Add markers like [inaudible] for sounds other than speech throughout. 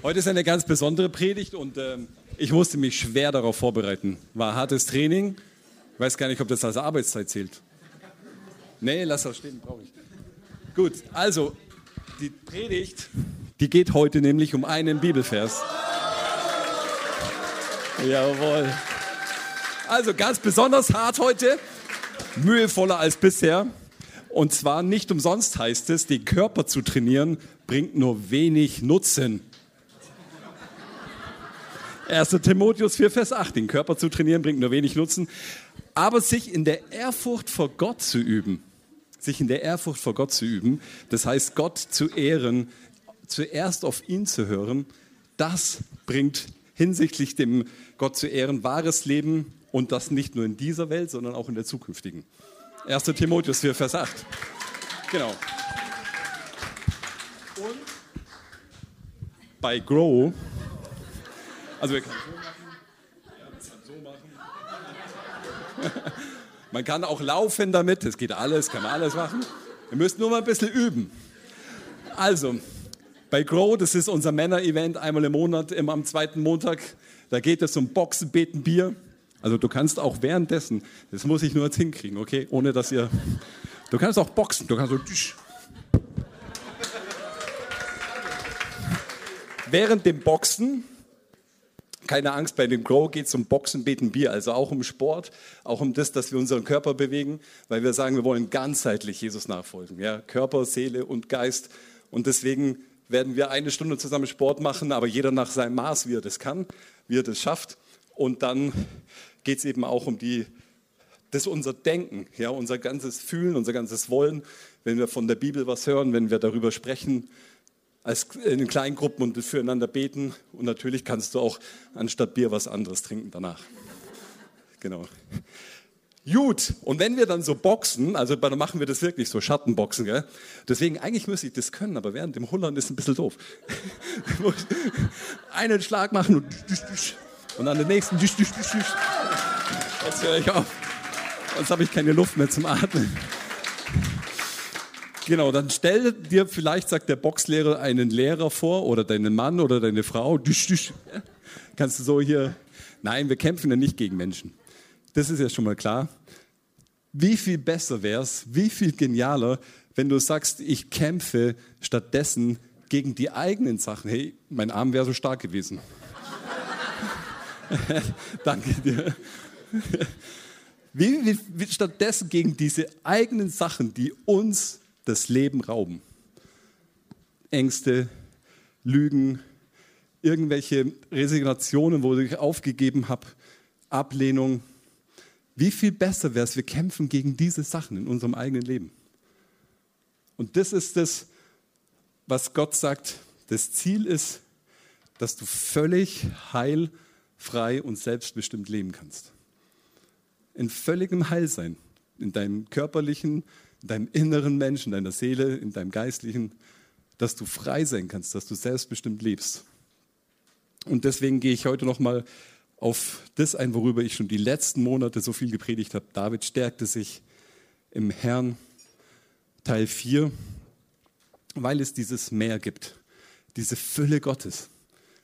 Heute ist eine ganz besondere Predigt und äh, ich musste mich schwer darauf vorbereiten. War hartes Training. Ich weiß gar nicht, ob das als Arbeitszeit zählt. Nee, lass das stehen, brauche ich. Gut, also die Predigt, die geht heute nämlich um einen Bibelvers. Jawohl. Also ganz besonders hart heute, mühevoller als bisher. Und zwar nicht umsonst heißt es, den Körper zu trainieren bringt nur wenig Nutzen. 1. Timotheus 4, Vers 8. Den Körper zu trainieren bringt nur wenig Nutzen. Aber sich in der Ehrfurcht vor Gott zu üben, sich in der Ehrfurcht vor Gott zu üben, das heißt Gott zu ehren, zuerst auf ihn zu hören, das bringt hinsichtlich dem Gott zu ehren wahres Leben und das nicht nur in dieser Welt, sondern auch in der zukünftigen. 1. Timotheus 4, Vers 8. Genau. Und bei Grow also wir können so machen. Ja, man kann so machen. man kann auch laufen damit, das geht alles, kann man alles machen. Wir müssen nur mal ein bisschen üben. Also, bei Grow, das ist unser Männer-Event einmal im Monat, immer am zweiten Montag. Da geht es um Boxen, Beten, Bier. Also du kannst auch währenddessen, das muss ich nur jetzt hinkriegen, okay? Ohne dass ihr. Du kannst auch boxen, du kannst so. Während dem Boxen keine Angst, bei dem Grow geht es um Boxen, Beten, Bier, also auch um Sport, auch um das, dass wir unseren Körper bewegen, weil wir sagen, wir wollen ganzheitlich Jesus nachfolgen. Ja? Körper, Seele und Geist. Und deswegen werden wir eine Stunde zusammen Sport machen, aber jeder nach seinem Maß, wie er das kann, wie er das schafft. Und dann geht es eben auch um die, das unser Denken, ja, unser ganzes Fühlen, unser ganzes Wollen, wenn wir von der Bibel was hören, wenn wir darüber sprechen, als in kleinen Gruppen und füreinander beten. Und natürlich kannst du auch anstatt Bier was anderes trinken danach. Genau. Gut, und wenn wir dann so boxen, also dann machen wir das wirklich so, Schattenboxen, gell? Deswegen, eigentlich müsste ich das können, aber während dem Hullern ist ein bisschen doof. [laughs] Einen Schlag machen und, und dann den nächsten. Jetzt höre ich auf. Sonst habe ich keine Luft mehr zum Atmen. Genau, dann stell dir vielleicht, sagt der Boxlehrer, einen Lehrer vor oder deinen Mann oder deine Frau. Düsch, düsch. Kannst du so hier. Nein, wir kämpfen ja nicht gegen Menschen. Das ist ja schon mal klar. Wie viel besser wäre es, wie viel genialer, wenn du sagst, ich kämpfe stattdessen gegen die eigenen Sachen. Hey, mein Arm wäre so stark gewesen. [laughs] Danke dir. Wie, wie, wie, stattdessen gegen diese eigenen Sachen, die uns das Leben rauben. Ängste, Lügen, irgendwelche Resignationen, wo ich aufgegeben habe, Ablehnung. Wie viel besser wäre es, wir kämpfen gegen diese Sachen in unserem eigenen Leben. Und das ist das, was Gott sagt. Das Ziel ist, dass du völlig heil, frei und selbstbestimmt leben kannst. In völligem Heilsein, in deinem körperlichen, in deinem inneren Menschen, in deiner Seele, in deinem geistlichen, dass du frei sein kannst, dass du selbstbestimmt lebst. Und deswegen gehe ich heute nochmal auf das ein, worüber ich schon die letzten Monate so viel gepredigt habe. David stärkte sich im Herrn, Teil 4, weil es dieses Meer gibt, diese Fülle Gottes,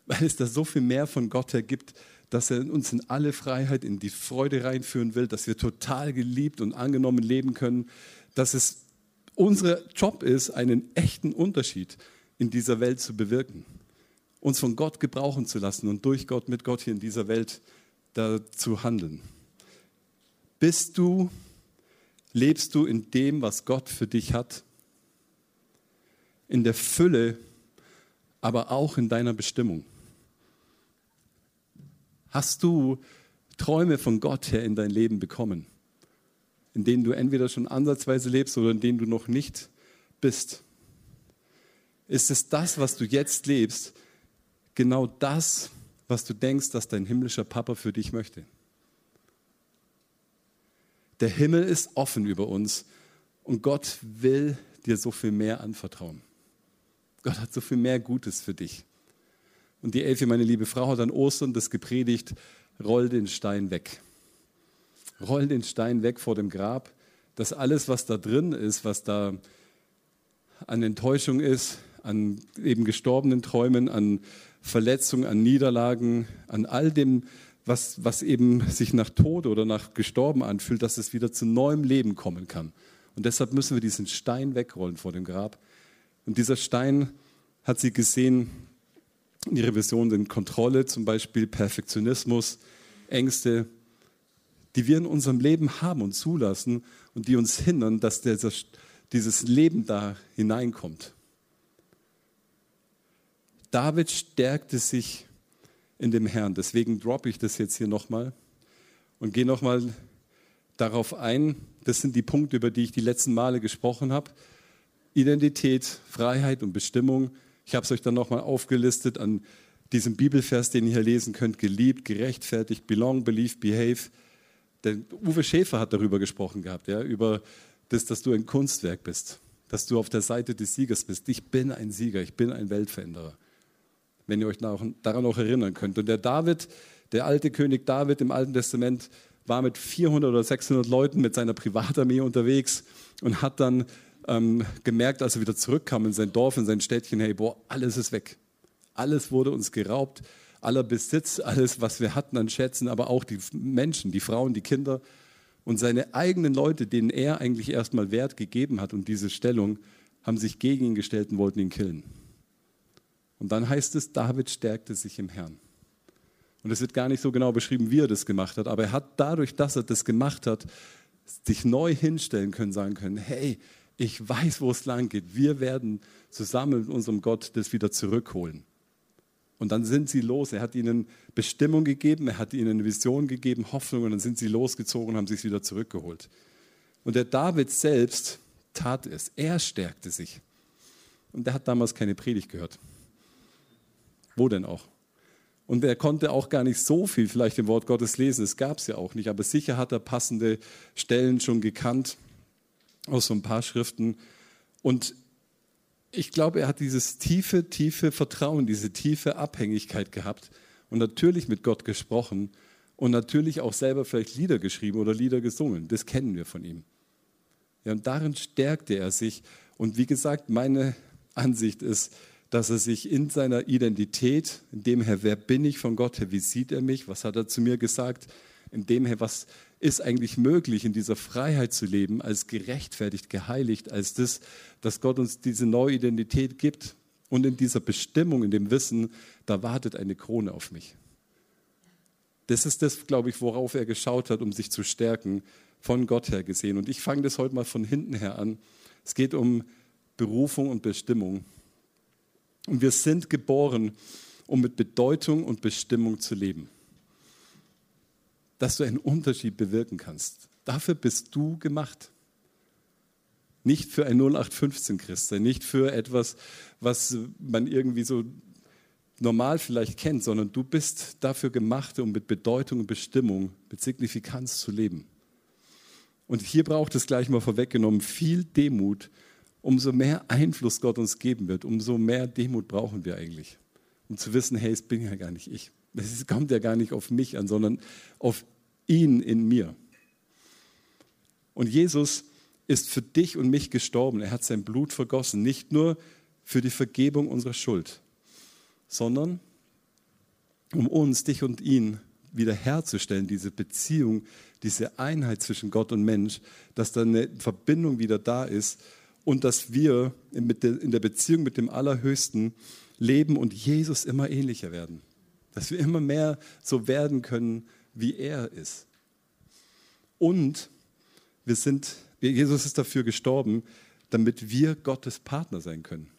weil es da so viel mehr von Gott her gibt, dass er uns in alle Freiheit, in die Freude reinführen will, dass wir total geliebt und angenommen leben können, dass es unser Job ist, einen echten Unterschied in dieser Welt zu bewirken, uns von Gott gebrauchen zu lassen und durch Gott, mit Gott hier in dieser Welt zu handeln. Bist du, lebst du in dem, was Gott für dich hat? In der Fülle, aber auch in deiner Bestimmung. Hast du Träume von Gott her in dein Leben bekommen? In denen du entweder schon ansatzweise lebst oder in denen du noch nicht bist? Ist es das, was du jetzt lebst, genau das, was du denkst, dass dein himmlischer Papa für dich möchte? Der Himmel ist offen über uns und Gott will dir so viel mehr anvertrauen. Gott hat so viel mehr Gutes für dich. Und die Elfie, meine liebe Frau, hat an Ostern das gepredigt, roll den Stein weg roll den Stein weg vor dem Grab, dass alles, was da drin ist, was da an Enttäuschung ist, an eben gestorbenen Träumen, an Verletzungen, an Niederlagen, an all dem, was, was eben sich nach Tod oder nach Gestorben anfühlt, dass es wieder zu neuem Leben kommen kann. Und deshalb müssen wir diesen Stein wegrollen vor dem Grab. Und dieser Stein hat sie gesehen, in ihrer Vision sind Kontrolle, zum Beispiel Perfektionismus, Ängste, die wir in unserem Leben haben und zulassen und die uns hindern, dass dieses Leben da hineinkommt. David stärkte sich in dem Herrn. Deswegen droppe ich das jetzt hier nochmal und gehe nochmal darauf ein. Das sind die Punkte, über die ich die letzten Male gesprochen habe. Identität, Freiheit und Bestimmung. Ich habe es euch dann nochmal aufgelistet an diesem Bibelvers, den ihr hier lesen könnt. Geliebt, gerechtfertigt, belong, believe, behave. Der Uwe Schäfer hat darüber gesprochen gehabt, ja, über das, dass du ein Kunstwerk bist, dass du auf der Seite des Siegers bist. Ich bin ein Sieger, ich bin ein Weltveränderer wenn ihr euch daran noch erinnern könnt. Und der David, der alte König David im Alten Testament, war mit 400 oder 600 Leuten mit seiner Privatarmee unterwegs und hat dann ähm, gemerkt, als er wieder zurückkam in sein Dorf, in sein Städtchen, hey, boah, alles ist weg. Alles wurde uns geraubt, aller Besitz, alles, was wir hatten an Schätzen, aber auch die Menschen, die Frauen, die Kinder und seine eigenen Leute, denen er eigentlich erstmal Wert gegeben hat und diese Stellung, haben sich gegen ihn gestellt und wollten ihn killen. Und dann heißt es, David stärkte sich im Herrn. Und es wird gar nicht so genau beschrieben, wie er das gemacht hat, aber er hat dadurch, dass er das gemacht hat, sich neu hinstellen können, sagen können, hey, ich weiß, wo es lang geht. Wir werden zusammen mit unserem Gott das wieder zurückholen. Und dann sind sie los. Er hat ihnen Bestimmung gegeben, er hat ihnen eine Vision gegeben, Hoffnung, und dann sind sie losgezogen und haben sich wieder zurückgeholt. Und der David selbst tat es. Er stärkte sich. Und er hat damals keine Predigt gehört. Wo denn auch? Und er konnte auch gar nicht so viel vielleicht im Wort Gottes lesen, es gab es ja auch nicht, aber sicher hat er passende Stellen schon gekannt aus so ein paar Schriften. Und ich glaube, er hat dieses tiefe, tiefe Vertrauen, diese tiefe Abhängigkeit gehabt und natürlich mit Gott gesprochen und natürlich auch selber vielleicht Lieder geschrieben oder Lieder gesungen. Das kennen wir von ihm. Ja, und darin stärkte er sich. Und wie gesagt, meine Ansicht ist, dass er sich in seiner Identität, in dem Herr, wer bin ich von Gott her, wie sieht er mich, was hat er zu mir gesagt, in dem Herr, was ist eigentlich möglich, in dieser Freiheit zu leben, als gerechtfertigt, geheiligt, als das, dass Gott uns diese neue Identität gibt und in dieser Bestimmung, in dem Wissen, da wartet eine Krone auf mich. Das ist das, glaube ich, worauf er geschaut hat, um sich zu stärken, von Gott her gesehen. Und ich fange das heute mal von hinten her an. Es geht um Berufung und Bestimmung. Und wir sind geboren, um mit Bedeutung und Bestimmung zu leben. Dass du einen Unterschied bewirken kannst. Dafür bist du gemacht. Nicht für ein 0815 Christ sein, nicht für etwas, was man irgendwie so normal vielleicht kennt, sondern du bist dafür gemacht, um mit Bedeutung und Bestimmung, mit Signifikanz zu leben. Und hier braucht es gleich mal vorweggenommen viel Demut umso mehr Einfluss Gott uns geben wird, umso mehr Demut brauchen wir eigentlich. Um zu wissen, hey, es bin ja gar nicht ich. Es kommt ja gar nicht auf mich an, sondern auf ihn in mir. Und Jesus ist für dich und mich gestorben. Er hat sein Blut vergossen, nicht nur für die Vergebung unserer Schuld, sondern um uns, dich und ihn wiederherzustellen, diese Beziehung, diese Einheit zwischen Gott und Mensch, dass da eine Verbindung wieder da ist und dass wir in der Beziehung mit dem Allerhöchsten leben und Jesus immer ähnlicher werden. Dass wir immer mehr so werden können, wie er ist. Und wir sind, Jesus ist dafür gestorben, damit wir Gottes Partner sein können.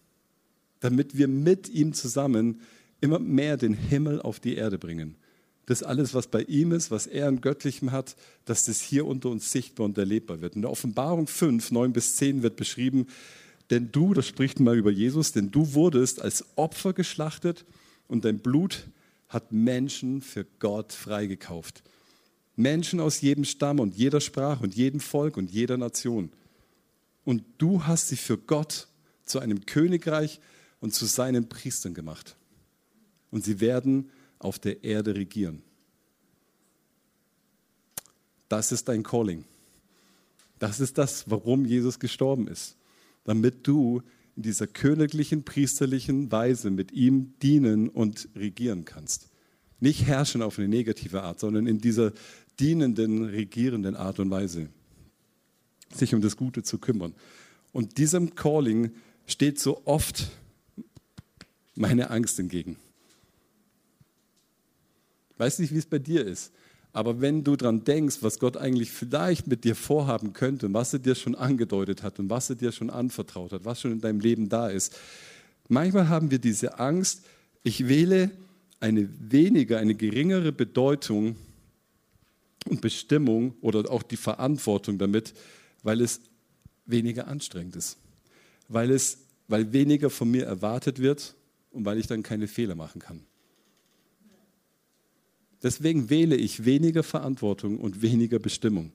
Damit wir mit ihm zusammen immer mehr den Himmel auf die Erde bringen dass alles, was bei ihm ist, was er an Göttlichem hat, dass das hier unter uns sichtbar und erlebbar wird. In der Offenbarung 5, 9 bis 10 wird beschrieben, denn du, das spricht mal über Jesus, denn du wurdest als Opfer geschlachtet und dein Blut hat Menschen für Gott freigekauft. Menschen aus jedem Stamm und jeder Sprache und jedem Volk und jeder Nation. Und du hast sie für Gott zu einem Königreich und zu seinen Priestern gemacht. Und sie werden auf der Erde regieren. Das ist dein Calling. Das ist das, warum Jesus gestorben ist. Damit du in dieser königlichen, priesterlichen Weise mit ihm dienen und regieren kannst. Nicht herrschen auf eine negative Art, sondern in dieser dienenden, regierenden Art und Weise. Sich um das Gute zu kümmern. Und diesem Calling steht so oft meine Angst entgegen. Weiß nicht, wie es bei dir ist, aber wenn du daran denkst, was Gott eigentlich vielleicht mit dir vorhaben könnte und was er dir schon angedeutet hat und was er dir schon anvertraut hat, was schon in deinem Leben da ist, manchmal haben wir diese Angst, ich wähle eine weniger, eine geringere Bedeutung und Bestimmung oder auch die Verantwortung damit, weil es weniger anstrengend ist, weil, es, weil weniger von mir erwartet wird und weil ich dann keine Fehler machen kann. Deswegen wähle ich weniger Verantwortung und weniger Bestimmung,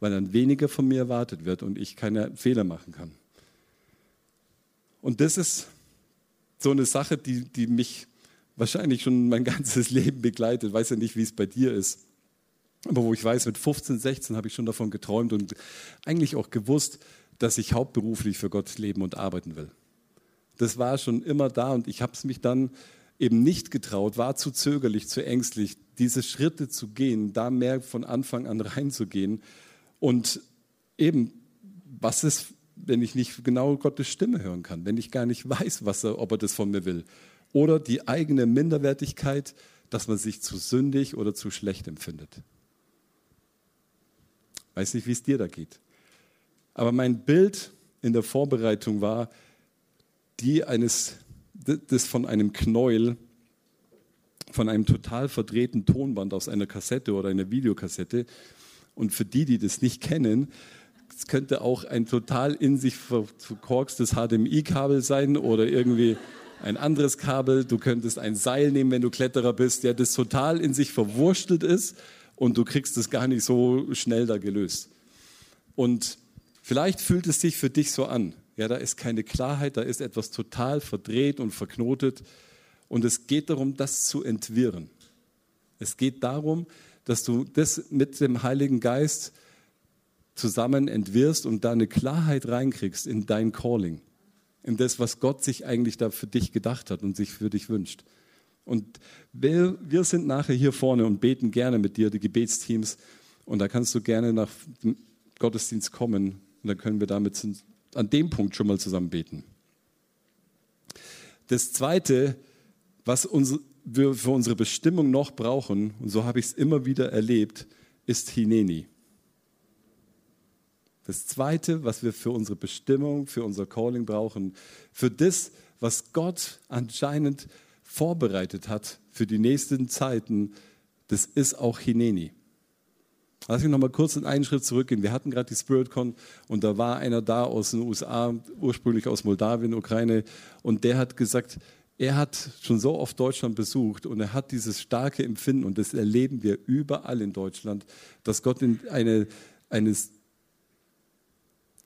weil dann weniger von mir erwartet wird und ich keine Fehler machen kann. Und das ist so eine Sache, die, die mich wahrscheinlich schon mein [laughs] ganzes Leben begleitet. Ich weiß ja nicht, wie es bei dir ist. Aber wo ich weiß, mit 15, 16 habe ich schon davon geträumt und eigentlich auch gewusst, dass ich hauptberuflich für Gott leben und arbeiten will. Das war schon immer da und ich habe es mich dann eben nicht getraut, war zu zögerlich, zu ängstlich, diese Schritte zu gehen, da mehr von Anfang an reinzugehen. Und eben, was ist, wenn ich nicht genau Gottes Stimme hören kann, wenn ich gar nicht weiß, was er, ob er das von mir will? Oder die eigene Minderwertigkeit, dass man sich zu sündig oder zu schlecht empfindet. Weiß nicht, wie es dir da geht. Aber mein Bild in der Vorbereitung war die eines, das von einem Knäuel, von einem total verdrehten Tonband aus einer Kassette oder einer Videokassette. Und für die, die das nicht kennen, es könnte auch ein total in sich verkorkstes HDMI-Kabel sein oder irgendwie ein anderes Kabel. Du könntest ein Seil nehmen, wenn du Kletterer bist, der das total in sich verwurstelt ist und du kriegst es gar nicht so schnell da gelöst. Und vielleicht fühlt es sich für dich so an. Ja, da ist keine Klarheit, da ist etwas total verdreht und verknotet. Und es geht darum, das zu entwirren. Es geht darum, dass du das mit dem Heiligen Geist zusammen entwirrst und da eine Klarheit reinkriegst in dein Calling, in das, was Gott sich eigentlich da für dich gedacht hat und sich für dich wünscht. Und wir, wir sind nachher hier vorne und beten gerne mit dir, die Gebetsteams. Und da kannst du gerne nach dem Gottesdienst kommen. Und dann können wir damit an dem Punkt schon mal zusammen beten. Das Zweite, was wir für unsere Bestimmung noch brauchen, und so habe ich es immer wieder erlebt, ist Hineni. Das Zweite, was wir für unsere Bestimmung, für unser Calling brauchen, für das, was Gott anscheinend vorbereitet hat für die nächsten Zeiten, das ist auch Hineni. Lass mich noch mal kurz einen Schritt zurückgehen. Wir hatten gerade die SpiritCon und da war einer da aus den USA, ursprünglich aus Moldawien, Ukraine, und der hat gesagt, er hat schon so oft Deutschland besucht und er hat dieses starke Empfinden und das erleben wir überall in Deutschland, dass Gott in eine, eines,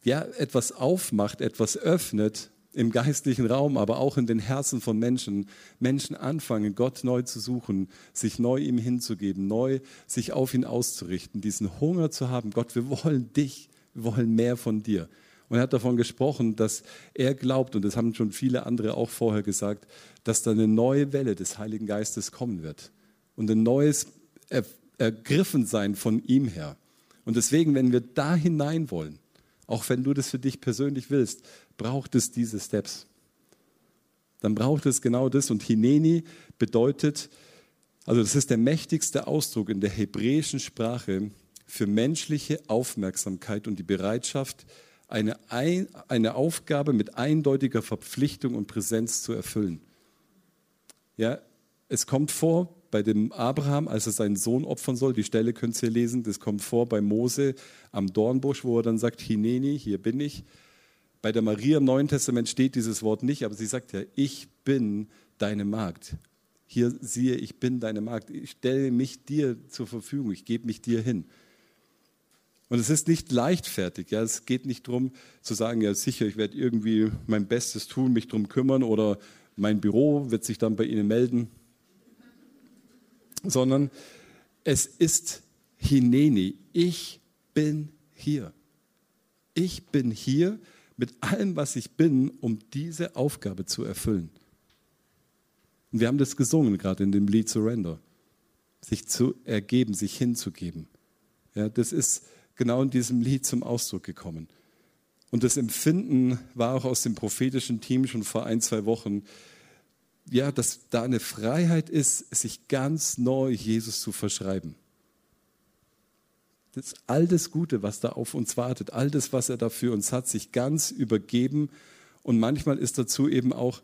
ja, etwas aufmacht, etwas öffnet, im geistlichen Raum, aber auch in den Herzen von Menschen, Menschen anfangen, Gott neu zu suchen, sich neu ihm hinzugeben, neu sich auf ihn auszurichten, diesen Hunger zu haben, Gott, wir wollen dich, wir wollen mehr von dir. Und er hat davon gesprochen, dass er glaubt, und das haben schon viele andere auch vorher gesagt, dass da eine neue Welle des Heiligen Geistes kommen wird und ein neues Ergriffensein von ihm her. Und deswegen, wenn wir da hinein wollen, auch wenn du das für dich persönlich willst, braucht es diese Steps. Dann braucht es genau das. Und Hineni bedeutet, also das ist der mächtigste Ausdruck in der hebräischen Sprache für menschliche Aufmerksamkeit und die Bereitschaft, eine, ein, eine Aufgabe mit eindeutiger Verpflichtung und Präsenz zu erfüllen. Ja, es kommt vor bei dem Abraham, als er seinen Sohn opfern soll, die Stelle könnt ihr lesen, das kommt vor bei Mose am Dornbusch, wo er dann sagt, Hineni, hier bin ich. Bei der Maria im Neuen Testament steht dieses Wort nicht, aber sie sagt ja, ich bin deine Magd. Hier siehe, ich bin deine Magd. Ich stelle mich dir zur Verfügung, ich gebe mich dir hin. Und es ist nicht leichtfertig. Ja? Es geht nicht darum zu sagen, ja sicher, ich werde irgendwie mein Bestes tun, mich darum kümmern oder mein Büro wird sich dann bei Ihnen melden sondern es ist Hineni. Ich bin hier. Ich bin hier mit allem, was ich bin, um diese Aufgabe zu erfüllen. Und wir haben das gesungen gerade in dem Lied Surrender. Sich zu ergeben, sich hinzugeben. Ja, das ist genau in diesem Lied zum Ausdruck gekommen. Und das Empfinden war auch aus dem prophetischen Team schon vor ein, zwei Wochen, ja, dass da eine Freiheit ist, sich ganz neu Jesus zu verschreiben. Das all das Gute, was da auf uns wartet, all das, was er da für uns hat, sich ganz übergeben. Und manchmal ist dazu eben auch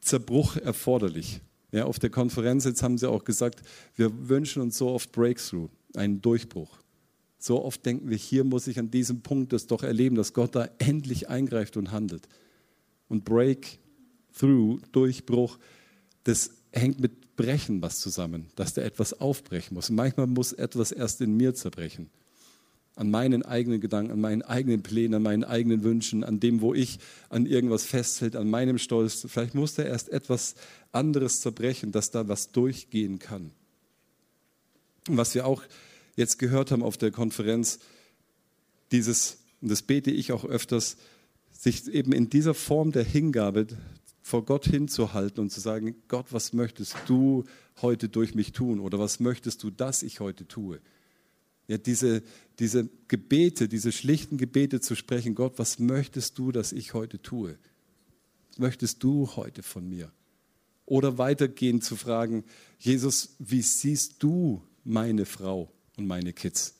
Zerbruch erforderlich. Ja, auf der Konferenz jetzt haben sie auch gesagt, wir wünschen uns so oft Breakthrough, einen Durchbruch. So oft denken wir, hier muss ich an diesem Punkt das doch erleben, dass Gott da endlich eingreift und handelt. Und Breakthrough, Durchbruch, das hängt mit Brechen was zusammen, dass da etwas aufbrechen muss. Und manchmal muss etwas erst in mir zerbrechen. An meinen eigenen Gedanken, an meinen eigenen Plänen, an meinen eigenen Wünschen, an dem, wo ich an irgendwas festhält, an meinem Stolz. Vielleicht muss da erst etwas anderes zerbrechen, dass da was durchgehen kann. Und was wir auch jetzt gehört haben auf der Konferenz, dieses, und das bete ich auch öfters, sich eben in dieser Form der Hingabe vor Gott hinzuhalten und zu sagen, Gott, was möchtest du heute durch mich tun oder was möchtest du, dass ich heute tue? Ja, diese, diese Gebete, diese schlichten Gebete zu sprechen, Gott, was möchtest du, dass ich heute tue? Was möchtest du heute von mir? Oder weitergehend zu fragen, Jesus, wie siehst du meine Frau und meine Kids?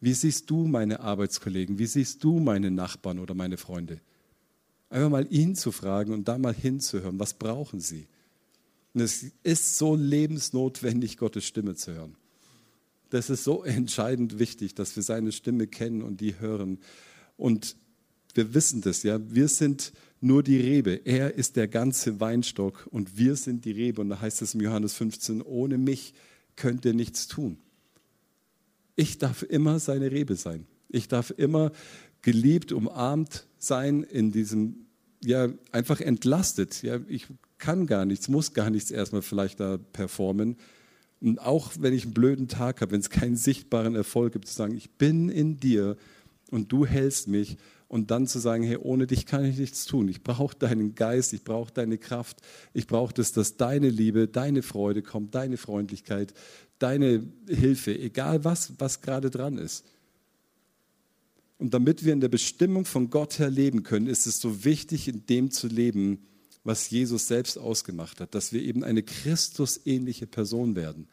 Wie siehst du meine Arbeitskollegen? Wie siehst du meine Nachbarn oder meine Freunde? Einfach mal ihn zu fragen und da mal hinzuhören, was brauchen sie? Und es ist so lebensnotwendig, Gottes Stimme zu hören. Das ist so entscheidend wichtig, dass wir seine Stimme kennen und die hören. Und wir wissen das, ja. Wir sind nur die Rebe. Er ist der ganze Weinstock und wir sind die Rebe. Und da heißt es im Johannes 15, ohne mich könnt ihr nichts tun. Ich darf immer seine Rebe sein. Ich darf immer geliebt, umarmt sein, in diesem, ja, einfach entlastet. Ja, ich kann gar nichts, muss gar nichts erstmal vielleicht da performen. Und auch wenn ich einen blöden Tag habe, wenn es keinen sichtbaren Erfolg gibt, zu sagen, ich bin in dir und du hältst mich. Und dann zu sagen, hey, ohne dich kann ich nichts tun. Ich brauche deinen Geist, ich brauche deine Kraft. Ich brauche das, dass deine Liebe, deine Freude kommt, deine Freundlichkeit, deine Hilfe, egal was, was gerade dran ist. Und damit wir in der Bestimmung von Gott her leben können, ist es so wichtig, in dem zu leben, was Jesus selbst ausgemacht hat, dass wir eben eine Christusähnliche Person werden.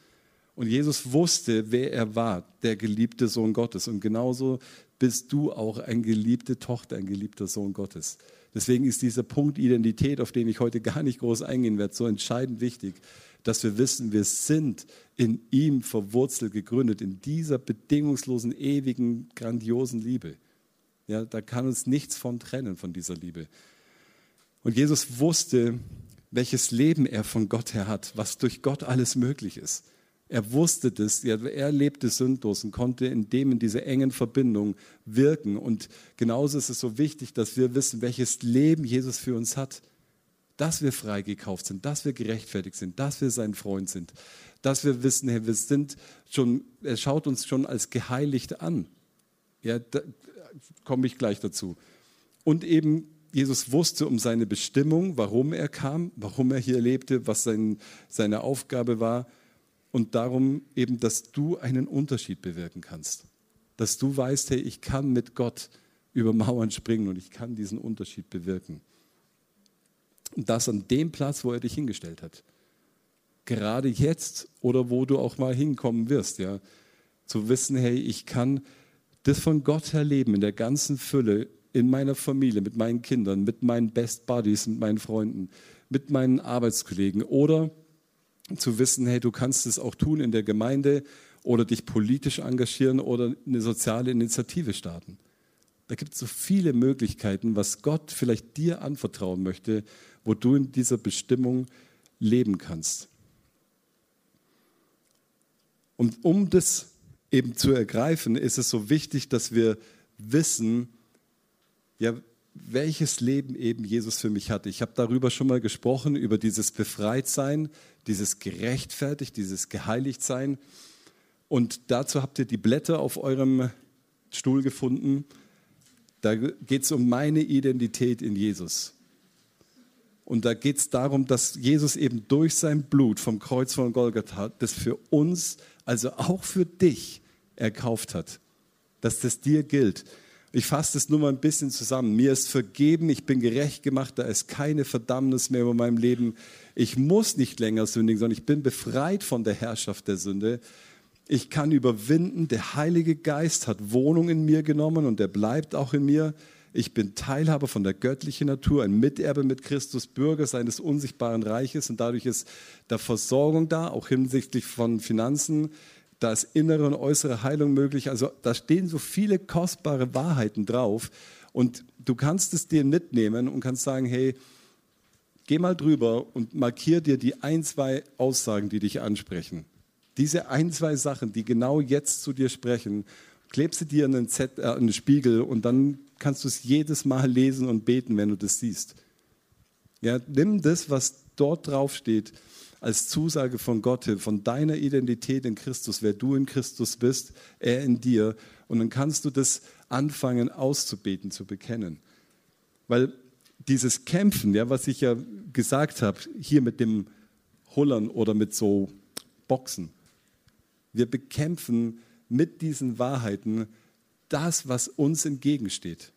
Und Jesus wusste, wer er war, der geliebte Sohn Gottes. Und genauso bist du auch eine geliebte Tochter, ein geliebter Sohn Gottes. Deswegen ist dieser Punkt Identität, auf den ich heute gar nicht groß eingehen werde, so entscheidend wichtig, dass wir wissen, wir sind in ihm verwurzelt, gegründet, in dieser bedingungslosen, ewigen, grandiosen Liebe. Ja, da kann uns nichts von trennen, von dieser Liebe. Und Jesus wusste, welches Leben er von Gott her hat, was durch Gott alles möglich ist. Er wusste das, er lebte sündlos und konnte in dem, in dieser engen Verbindung wirken. Und genauso ist es so wichtig, dass wir wissen, welches Leben Jesus für uns hat dass wir freigekauft sind, dass wir gerechtfertigt sind, dass wir sein Freund sind, dass wir wissen, hey, wir sind schon, er schaut uns schon als geheiligt an. Ja, da komme ich gleich dazu. Und eben Jesus wusste um seine Bestimmung, warum er kam, warum er hier lebte, was sein, seine Aufgabe war und darum eben, dass du einen Unterschied bewirken kannst. Dass du weißt, hey, ich kann mit Gott über Mauern springen und ich kann diesen Unterschied bewirken. Das an dem Platz, wo er dich hingestellt hat. Gerade jetzt oder wo du auch mal hinkommen wirst, ja. Zu wissen, hey, ich kann das von Gott her leben in der ganzen Fülle, in meiner Familie, mit meinen Kindern, mit meinen Best Buddies, mit meinen Freunden, mit meinen Arbeitskollegen oder zu wissen, hey, du kannst es auch tun in der Gemeinde oder dich politisch engagieren oder eine soziale Initiative starten. Da gibt es so viele Möglichkeiten, was Gott vielleicht dir anvertrauen möchte, wo du in dieser Bestimmung leben kannst. Und um das eben zu ergreifen, ist es so wichtig, dass wir wissen, ja, welches Leben eben Jesus für mich hatte. Ich habe darüber schon mal gesprochen, über dieses Befreitsein, dieses Gerechtfertigt, dieses Geheiligtsein. Und dazu habt ihr die Blätter auf eurem Stuhl gefunden. Da geht es um meine Identität in Jesus. Und da geht es darum, dass Jesus eben durch sein Blut vom Kreuz von Golgatha das für uns, also auch für dich, erkauft hat. Dass das dir gilt. Ich fasse das nur mal ein bisschen zusammen. Mir ist vergeben, ich bin gerecht gemacht, da ist keine Verdammnis mehr über meinem Leben. Ich muss nicht länger sündigen, sondern ich bin befreit von der Herrschaft der Sünde. Ich kann überwinden. Der Heilige Geist hat Wohnung in mir genommen und er bleibt auch in mir. Ich bin Teilhaber von der göttlichen Natur, ein Miterbe mit Christus, Bürger seines unsichtbaren Reiches und dadurch ist da Versorgung da, auch hinsichtlich von Finanzen. Da ist innere und äußere Heilung möglich. Also da stehen so viele kostbare Wahrheiten drauf und du kannst es dir mitnehmen und kannst sagen, hey, geh mal drüber und markier dir die ein, zwei Aussagen, die dich ansprechen. Diese ein, zwei Sachen, die genau jetzt zu dir sprechen, klebst du dir in einen, Z, äh, einen Spiegel und dann kannst du es jedes Mal lesen und beten, wenn du das siehst. Ja, nimm das, was dort drauf steht, als Zusage von Gott, von deiner Identität in Christus, wer du in Christus bist, er in dir. Und dann kannst du das anfangen auszubeten, zu bekennen. Weil dieses Kämpfen, ja, was ich ja gesagt habe, hier mit dem Hullern oder mit so Boxen, wir bekämpfen mit diesen Wahrheiten das, was uns entgegensteht.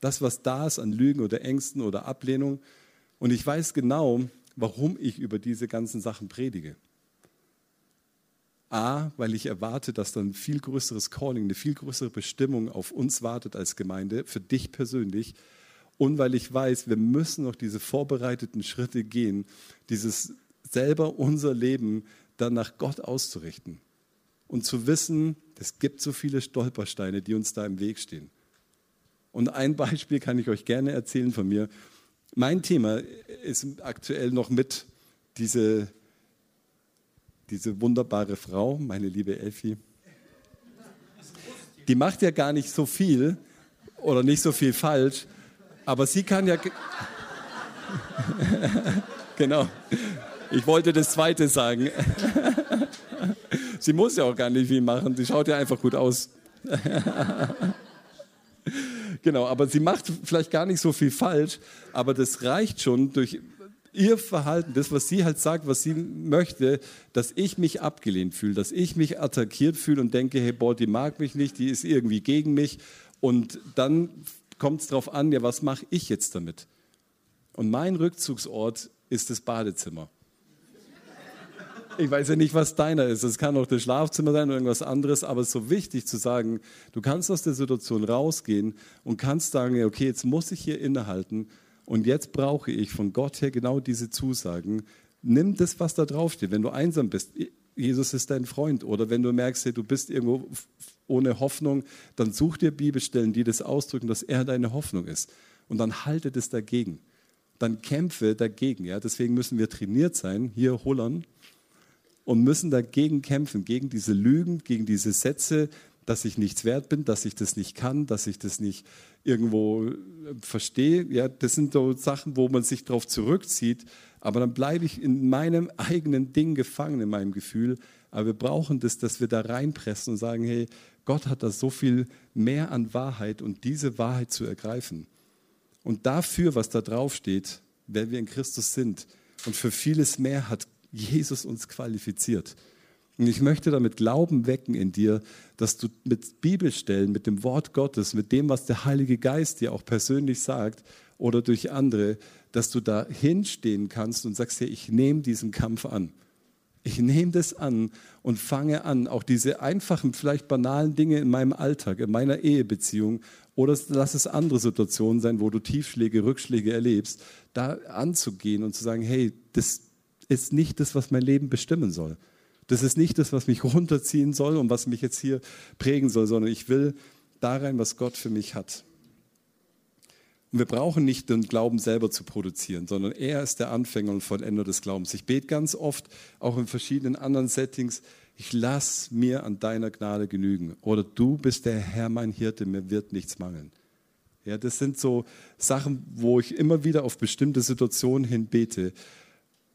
Das, was da ist an Lügen oder Ängsten oder Ablehnung. Und ich weiß genau, warum ich über diese ganzen Sachen predige. A, weil ich erwarte, dass dann ein viel größeres Calling, eine viel größere Bestimmung auf uns wartet als Gemeinde, für dich persönlich. Und weil ich weiß, wir müssen noch diese vorbereiteten Schritte gehen, dieses selber unser Leben dann nach Gott auszurichten und zu wissen, es gibt so viele Stolpersteine, die uns da im Weg stehen. Und ein Beispiel kann ich euch gerne erzählen von mir. Mein Thema ist aktuell noch mit diese, diese wunderbare Frau, meine liebe Elfi. Die macht ja gar nicht so viel oder nicht so viel falsch, aber sie kann ja. [laughs] genau. Ich wollte das zweite sagen. [laughs] Sie muss ja auch gar nicht viel machen. Sie schaut ja einfach gut aus. [laughs] genau, aber sie macht vielleicht gar nicht so viel falsch, aber das reicht schon durch ihr Verhalten, das, was sie halt sagt, was sie möchte, dass ich mich abgelehnt fühle, dass ich mich attackiert fühle und denke, hey, boah, die mag mich nicht, die ist irgendwie gegen mich. Und dann kommt es darauf an, ja, was mache ich jetzt damit? Und mein Rückzugsort ist das Badezimmer. Ich weiß ja nicht, was deiner ist. Es kann auch das Schlafzimmer sein oder irgendwas anderes, aber es ist so wichtig zu sagen, du kannst aus der Situation rausgehen und kannst sagen, okay, jetzt muss ich hier innehalten und jetzt brauche ich von Gott her genau diese Zusagen. Nimm das, was da draufsteht. Wenn du einsam bist, Jesus ist dein Freund. Oder wenn du merkst, du bist irgendwo ohne Hoffnung, dann such dir Bibelstellen, die das ausdrücken, dass er deine Hoffnung ist. Und dann halte das dagegen. Dann kämpfe dagegen. Ja? Deswegen müssen wir trainiert sein, hier Hullern, und müssen dagegen kämpfen, gegen diese Lügen, gegen diese Sätze, dass ich nichts wert bin, dass ich das nicht kann, dass ich das nicht irgendwo äh, verstehe. Ja, das sind so Sachen, wo man sich darauf zurückzieht, aber dann bleibe ich in meinem eigenen Ding gefangen, in meinem Gefühl. Aber wir brauchen das, dass wir da reinpressen und sagen, hey, Gott hat da so viel mehr an Wahrheit und diese Wahrheit zu ergreifen. Und dafür, was da drauf steht, wer wir in Christus sind und für vieles mehr hat Jesus uns qualifiziert. Und ich möchte damit Glauben wecken in dir, dass du mit Bibelstellen, mit dem Wort Gottes, mit dem, was der Heilige Geist dir auch persönlich sagt oder durch andere, dass du da hinstehen kannst und sagst, ja, ich nehme diesen Kampf an. Ich nehme das an und fange an, auch diese einfachen, vielleicht banalen Dinge in meinem Alltag, in meiner Ehebeziehung oder lass es andere Situationen sein, wo du Tiefschläge, Rückschläge erlebst, da anzugehen und zu sagen, hey, das, ist nicht das, was mein Leben bestimmen soll. Das ist nicht das, was mich runterziehen soll und was mich jetzt hier prägen soll, sondern ich will da rein, was Gott für mich hat. Und wir brauchen nicht den Glauben selber zu produzieren, sondern er ist der Anfänger und Vollender des Glaubens. Ich bete ganz oft, auch in verschiedenen anderen Settings, ich lass mir an deiner Gnade genügen. Oder du bist der Herr, mein Hirte, mir wird nichts mangeln. Ja, das sind so Sachen, wo ich immer wieder auf bestimmte Situationen hin bete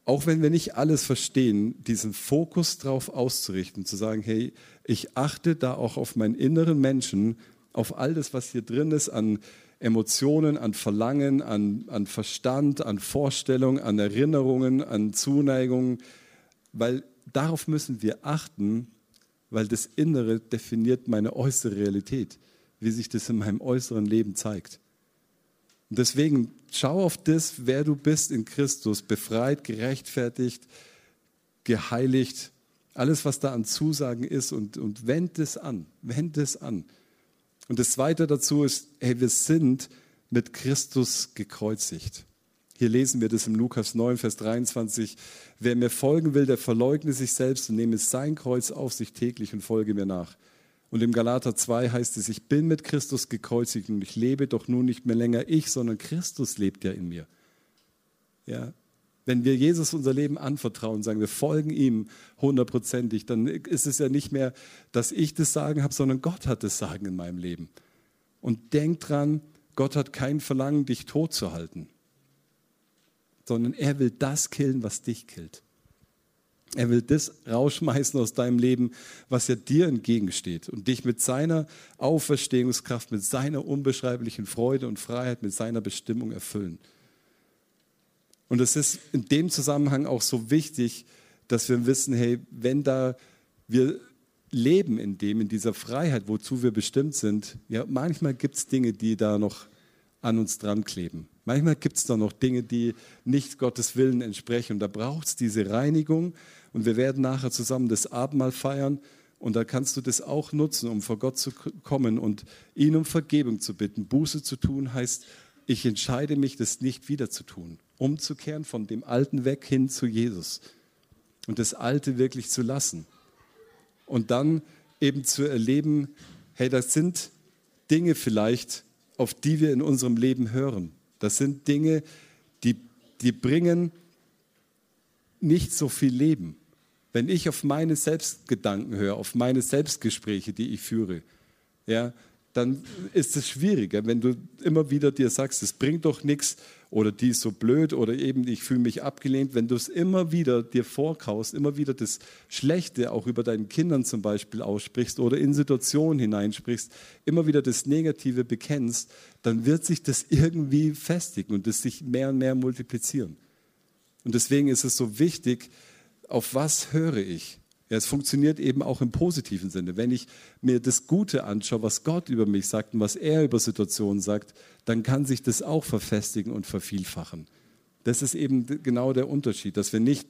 auch wenn wir nicht alles verstehen, diesen Fokus darauf auszurichten, zu sagen, hey, ich achte da auch auf meinen inneren Menschen, auf all das, was hier drin ist, an Emotionen, an Verlangen, an, an Verstand, an Vorstellung, an Erinnerungen, an Zuneigung, weil darauf müssen wir achten, weil das Innere definiert meine äußere Realität, wie sich das in meinem äußeren Leben zeigt. Und deswegen schau auf das, wer du bist in Christus, befreit, gerechtfertigt, geheiligt, alles, was da an Zusagen ist und, und wend es an, wend es an. Und das Zweite dazu ist, hey, wir sind mit Christus gekreuzigt. Hier lesen wir das im Lukas 9, Vers 23. Wer mir folgen will, der verleugne sich selbst und nehme sein Kreuz auf sich täglich und folge mir nach. Und im Galater 2 heißt es, ich bin mit Christus gekreuzigt und ich lebe doch nun nicht mehr länger ich, sondern Christus lebt ja in mir. Ja, wenn wir Jesus unser Leben anvertrauen, sagen wir folgen ihm hundertprozentig, dann ist es ja nicht mehr, dass ich das Sagen habe, sondern Gott hat das Sagen in meinem Leben. Und denk dran, Gott hat kein Verlangen, dich tot zu halten, sondern er will das killen, was dich killt. Er will das rausschmeißen aus deinem Leben, was ja dir entgegensteht und dich mit seiner Auferstehungskraft, mit seiner unbeschreiblichen Freude und Freiheit, mit seiner Bestimmung erfüllen. Und es ist in dem Zusammenhang auch so wichtig, dass wir wissen, hey, wenn da wir leben in dem, in dieser Freiheit, wozu wir bestimmt sind, ja, manchmal gibt es Dinge, die da noch an uns dran kleben. Manchmal gibt es da noch Dinge, die nicht Gottes Willen entsprechen. Und da braucht es diese Reinigung. Und wir werden nachher zusammen das Abendmahl feiern. Und da kannst du das auch nutzen, um vor Gott zu kommen und ihn um Vergebung zu bitten. Buße zu tun heißt, ich entscheide mich, das nicht wieder zu tun umzukehren, von dem Alten weg hin zu Jesus und das Alte wirklich zu lassen. Und dann eben zu erleben, hey, das sind Dinge vielleicht, auf die wir in unserem Leben hören. Das sind Dinge, die, die bringen nicht so viel Leben. Wenn ich auf meine Selbstgedanken höre, auf meine Selbstgespräche, die ich führe, ja, dann ist es schwieriger, wenn du immer wieder dir sagst, es bringt doch nichts oder die ist so blöd oder eben ich fühle mich abgelehnt. Wenn du es immer wieder dir vorkaust, immer wieder das Schlechte auch über deinen Kindern zum Beispiel aussprichst oder in Situationen hineinsprichst, immer wieder das Negative bekennst, dann wird sich das irgendwie festigen und es sich mehr und mehr multiplizieren. Und deswegen ist es so wichtig, auf was höre ich? Ja, es funktioniert eben auch im positiven Sinne. Wenn ich mir das Gute anschaue, was Gott über mich sagt und was er über Situationen sagt, dann kann sich das auch verfestigen und vervielfachen. Das ist eben genau der Unterschied, dass wir nicht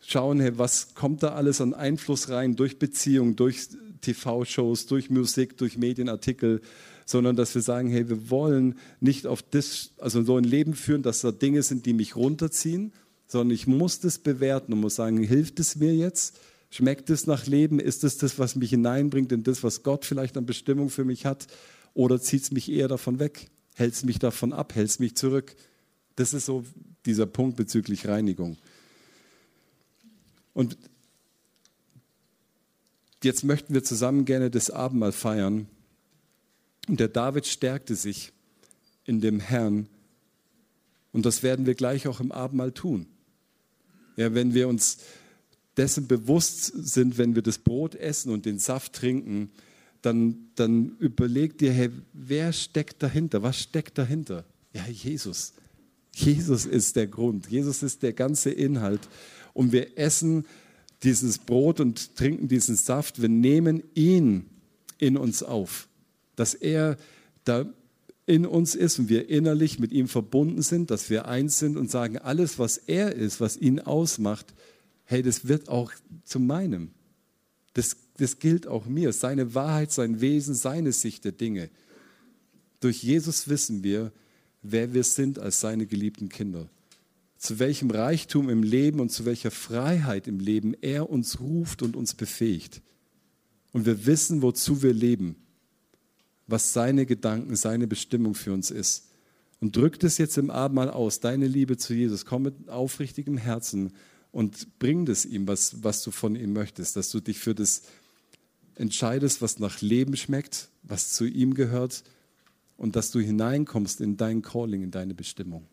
schauen, hey, was kommt da alles an Einfluss rein durch Beziehungen, durch TV-Shows, durch Musik, durch Medienartikel, sondern dass wir sagen, hey, wir wollen nicht auf das, also so ein Leben führen, dass da Dinge sind, die mich runterziehen, sondern ich muss das bewerten und muss sagen, hilft es mir jetzt? Schmeckt es nach Leben? Ist es das, was mich hineinbringt in das, was Gott vielleicht an Bestimmung für mich hat? Oder zieht es mich eher davon weg? Hält es mich davon ab? Hält es mich zurück? Das ist so dieser Punkt bezüglich Reinigung. Und jetzt möchten wir zusammen gerne das Abendmahl feiern. Und der David stärkte sich in dem Herrn. Und das werden wir gleich auch im Abendmahl tun. Ja, wenn wir uns dessen bewusst sind, wenn wir das Brot essen und den Saft trinken, dann, dann überleg dir, hey, wer steckt dahinter? Was steckt dahinter? Ja, Jesus. Jesus ist der Grund. Jesus ist der ganze Inhalt. Und wir essen dieses Brot und trinken diesen Saft. Wir nehmen ihn in uns auf, dass er da in uns ist und wir innerlich mit ihm verbunden sind, dass wir eins sind und sagen, alles, was er ist, was ihn ausmacht, hey, das wird auch zu meinem. Das, das gilt auch mir. Seine Wahrheit, sein Wesen, seine Sicht der Dinge. Durch Jesus wissen wir, wer wir sind als seine geliebten Kinder. Zu welchem Reichtum im Leben und zu welcher Freiheit im Leben er uns ruft und uns befähigt. Und wir wissen, wozu wir leben, was seine Gedanken, seine Bestimmung für uns ist. Und drück das jetzt im Abendmahl aus, deine Liebe zu Jesus. Komm mit aufrichtigem Herzen und bring das ihm, was, was du von ihm möchtest, dass du dich für das entscheidest, was nach Leben schmeckt, was zu ihm gehört und dass du hineinkommst in dein Calling, in deine Bestimmung.